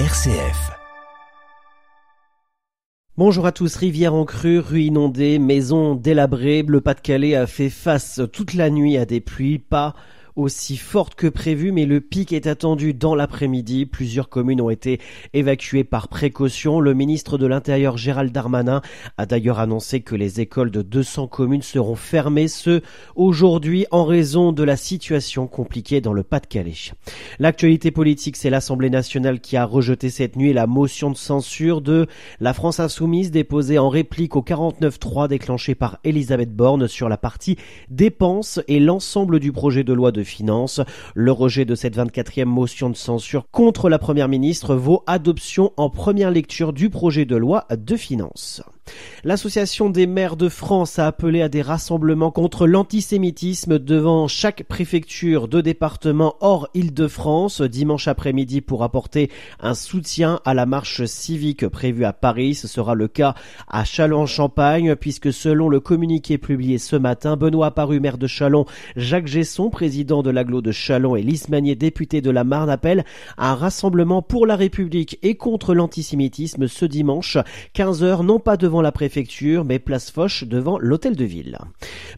RCF. Bonjour à tous, rivière en crue, rue inondée, maison délabrée, le Pas-de-Calais a fait face toute la nuit à des pluies, pas aussi forte que prévu, mais le pic est attendu dans l'après-midi. Plusieurs communes ont été évacuées par précaution. Le ministre de l'Intérieur Gérald Darmanin a d'ailleurs annoncé que les écoles de 200 communes seront fermées, ce aujourd'hui en raison de la situation compliquée dans le Pas-de-Calais. L'actualité politique, c'est l'Assemblée nationale qui a rejeté cette nuit la motion de censure de la France insoumise déposée en réplique au 49-3 déclenché par Elisabeth Borne sur la partie dépenses et l'ensemble du projet de loi de Le rejet de cette 24e motion de censure contre la première ministre vaut adoption en première lecture du projet de loi de finances. L'Association des maires de France a appelé à des rassemblements contre l'antisémitisme devant chaque préfecture de département hors Île-de-France dimanche après-midi pour apporter un soutien à la marche civique prévue à Paris. Ce sera le cas à Châlons-en-Champagne puisque selon le communiqué publié ce matin, Benoît Paru, maire de Châlons, Jacques Gesson, président de l'aglo de Châlons et Lise Magnier, député de la Marne, appellent à un rassemblement pour la République et contre l'antisémitisme ce dimanche, 15h, non pas devant la préfecture, mais place Foch devant l'hôtel de ville.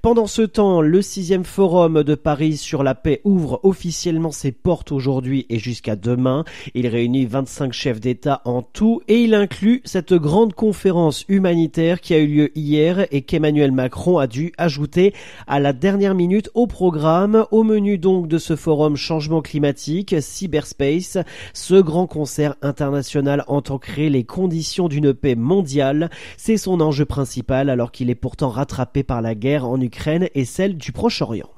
Pendant ce temps, le sixième forum de Paris sur la paix ouvre officiellement ses portes aujourd'hui et jusqu'à demain. Il réunit 25 chefs d'État en tout et il inclut cette grande conférence humanitaire qui a eu lieu hier et qu'Emmanuel Macron a dû ajouter à la dernière minute au programme, au menu donc de ce forum changement climatique, cyberspace, ce grand concert international entend créer les conditions d'une paix mondiale. C'est son enjeu principal alors qu'il est pourtant rattrapé par la guerre en Ukraine et celle du Proche-Orient.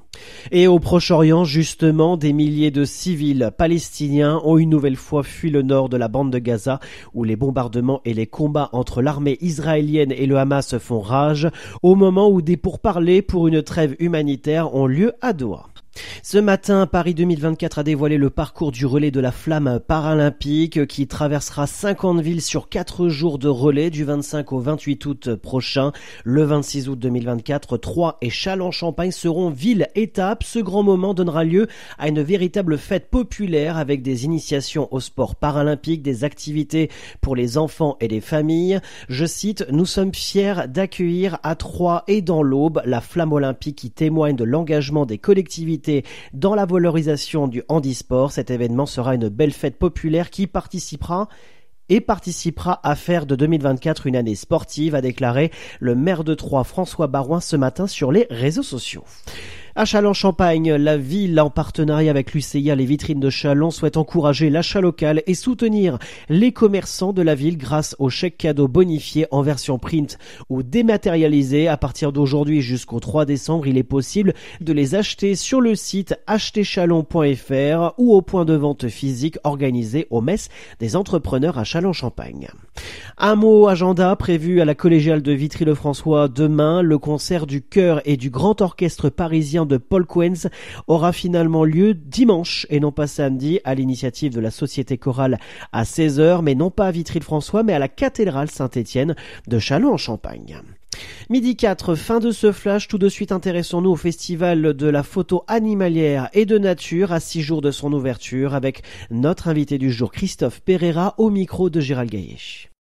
Et au Proche-Orient, justement, des milliers de civils palestiniens ont une nouvelle fois fui le nord de la bande de Gaza, où les bombardements et les combats entre l'armée israélienne et le Hamas font rage, au moment où des pourparlers pour une trêve humanitaire ont lieu à Doha. Ce matin, Paris 2024 a dévoilé le parcours du relais de la flamme paralympique qui traversera 50 villes sur 4 jours de relais du 25 au 28 août prochain. Le 26 août 2024, Troyes et Châlons-Champagne seront ville-étape. Ce grand moment donnera lieu à une véritable fête populaire avec des initiations au sport paralympique, des activités pour les enfants et les familles. Je cite, nous sommes fiers d'accueillir à Troyes et dans l'Aube la flamme olympique qui témoigne de l'engagement des collectivités dans la valorisation du handisport. Cet événement sera une belle fête populaire qui participera et participera à faire de 2024 une année sportive, a déclaré le maire de Troyes François Barouin ce matin sur les réseaux sociaux. À Châlons-Champagne, la ville, en partenariat avec l'UCIA, les vitrines de Châlons, souhaite encourager l'achat local et soutenir les commerçants de la ville grâce aux chèques cadeaux bonifiés en version print ou dématérialisés. À partir d'aujourd'hui jusqu'au 3 décembre, il est possible de les acheter sur le site acheterchalon.fr ou au point de vente physique organisé au messes des entrepreneurs à Châlons-Champagne. Un mot agenda prévu à la collégiale de Vitry-le-François demain, le concert du chœur et du grand orchestre parisien de Paul Coens aura finalement lieu dimanche et non pas samedi à l'initiative de la Société Chorale à 16h, mais non pas à Vitry-le-François, mais à la cathédrale Saint-Étienne de Châlons-en-Champagne. Midi 4, fin de ce flash. Tout de suite, intéressons-nous au festival de la photo animalière et de nature à six jours de son ouverture avec notre invité du jour, Christophe Pereira, au micro de Gérald Gaillet.